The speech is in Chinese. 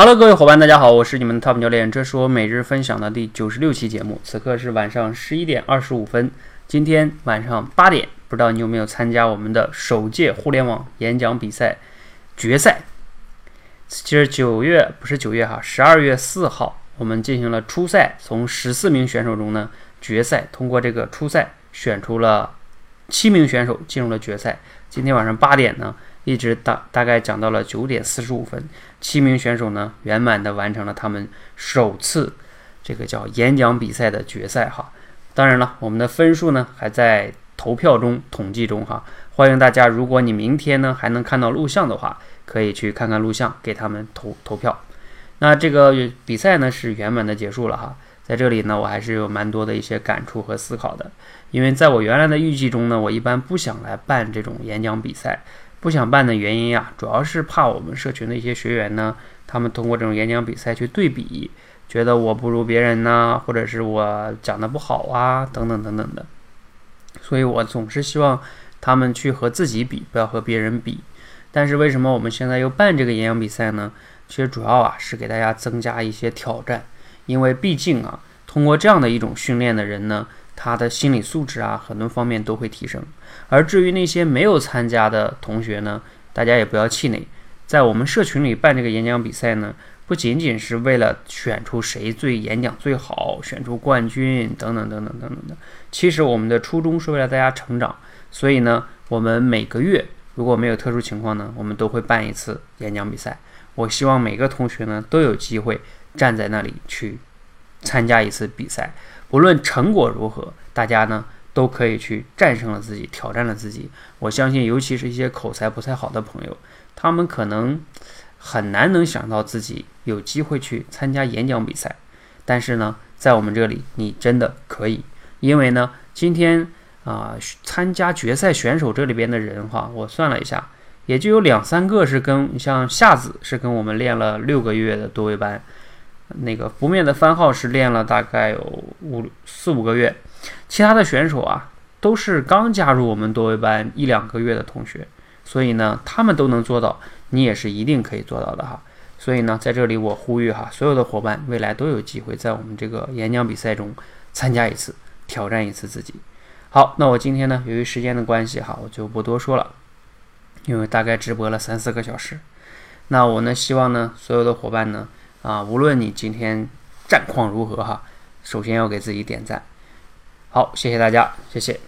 Hello，各位伙伴，大家好，我是你们的 Top 教练，这是我每日分享的第九十六期节目。此刻是晚上十一点二十五分，今天晚上八点，不知道你有没有参加我们的首届互联网演讲比赛决赛？其实九月不是九月哈，十二月四号我们进行了初赛，从十四名选手中呢决赛通过这个初赛选出了七名选手进入了决赛。今天晚上八点呢。一直大大概讲到了九点四十五分，七名选手呢圆满的完成了他们首次这个叫演讲比赛的决赛哈。当然了，我们的分数呢还在投票中统计中哈。欢迎大家，如果你明天呢还能看到录像的话，可以去看看录像，给他们投投票。那这个比赛呢是圆满的结束了哈。在这里呢，我还是有蛮多的一些感触和思考的，因为在我原来的预计中呢，我一般不想来办这种演讲比赛。不想办的原因呀，主要是怕我们社群的一些学员呢，他们通过这种演讲比赛去对比，觉得我不如别人呢，或者是我讲的不好啊，等等等等的。所以我总是希望他们去和自己比，不要和别人比。但是为什么我们现在又办这个演讲比赛呢？其实主要啊是给大家增加一些挑战，因为毕竟啊，通过这样的一种训练的人呢。他的心理素质啊，很多方面都会提升。而至于那些没有参加的同学呢，大家也不要气馁。在我们社群里办这个演讲比赛呢，不仅仅是为了选出谁最演讲最好，选出冠军等等等等等等的。其实我们的初衷是为了大家成长。所以呢，我们每个月如果没有特殊情况呢，我们都会办一次演讲比赛。我希望每个同学呢都有机会站在那里去参加一次比赛。不论成果如何，大家呢都可以去战胜了自己，挑战了自己。我相信，尤其是一些口才不太好的朋友，他们可能很难能想到自己有机会去参加演讲比赛。但是呢，在我们这里，你真的可以，因为呢，今天啊，参加决赛选手这里边的人哈，我算了一下，也就有两三个是跟像夏子是跟我们练了六个月的多位班。那个不灭的番号是练了大概有五四五个月，其他的选手啊都是刚加入我们多位班一两个月的同学，所以呢他们都能做到，你也是一定可以做到的哈。所以呢在这里我呼吁哈，所有的伙伴未来都有机会在我们这个演讲比赛中参加一次，挑战一次自己。好，那我今天呢由于时间的关系哈，我就不多说了，因为大概直播了三四个小时。那我呢希望呢所有的伙伴呢。啊，无论你今天战况如何哈，首先要给自己点赞。好，谢谢大家，谢谢。